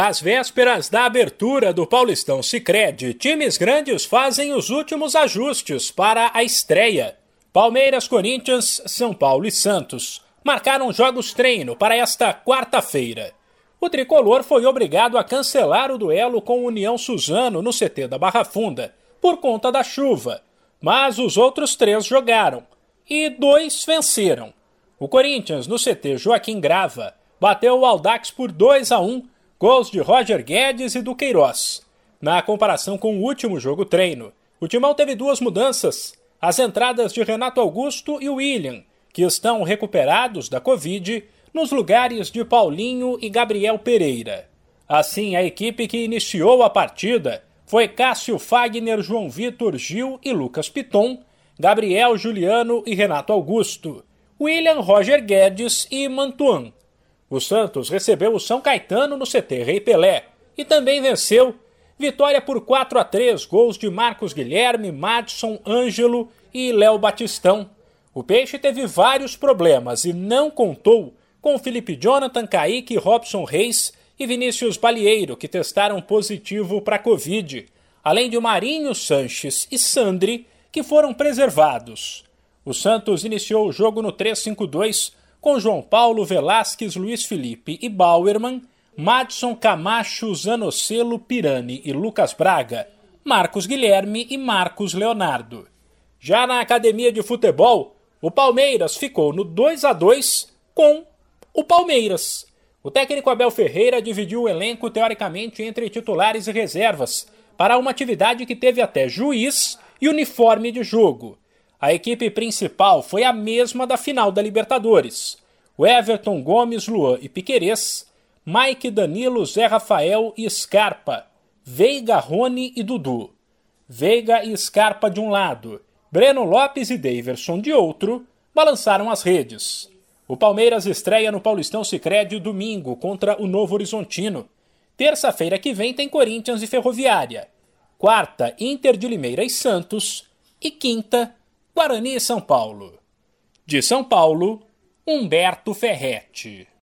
Às vésperas da abertura do Paulistão Sicredi, times grandes fazem os últimos ajustes para a estreia. Palmeiras, Corinthians, São Paulo e Santos marcaram jogos treino para esta quarta-feira. O tricolor foi obrigado a cancelar o duelo com o União Suzano no CT da Barra Funda por conta da chuva, mas os outros três jogaram e dois venceram. O Corinthians, no CT Joaquim Grava, bateu o Aldax por 2 a 1 Gols de Roger Guedes e do Queiroz. Na comparação com o último jogo treino, o Timão teve duas mudanças. As entradas de Renato Augusto e William, que estão recuperados da Covid, nos lugares de Paulinho e Gabriel Pereira. Assim, a equipe que iniciou a partida foi Cássio Fagner, João Vitor Gil e Lucas Piton, Gabriel Juliano e Renato Augusto, William Roger Guedes e Mantuan. O Santos recebeu o São Caetano no CT Rei Pelé e também venceu. Vitória por 4 a 3, gols de Marcos Guilherme, Madison, Ângelo e Léo Batistão. O Peixe teve vários problemas e não contou com Felipe Jonathan, Kaique, Robson Reis e Vinícius Balieiro, que testaram positivo para Covid, além de Marinho Sanches e Sandri, que foram preservados. O Santos iniciou o jogo no 3-5-2 com João Paulo, Velasquez, Luiz Felipe e Bauerman, Madson Camacho, Zanocelo, Pirani e Lucas Braga, Marcos Guilherme e Marcos Leonardo. Já na academia de futebol, o Palmeiras ficou no 2 a 2 com o Palmeiras. O técnico Abel Ferreira dividiu o elenco teoricamente entre titulares e reservas para uma atividade que teve até juiz e uniforme de jogo. A equipe principal foi a mesma da final da Libertadores. O Everton, Gomes, Luan e Piquerez, Mike, Danilo, Zé Rafael e Scarpa, Veiga, Rony e Dudu. Veiga e Scarpa de um lado, Breno Lopes e Daverson de outro, balançaram as redes. O Palmeiras estreia no Paulistão Sicredi domingo contra o Novo Horizontino. Terça-feira que vem tem Corinthians e Ferroviária. Quarta, Inter de Limeira e Santos. E quinta, Guarani São Paulo. De São Paulo, Humberto Ferretti.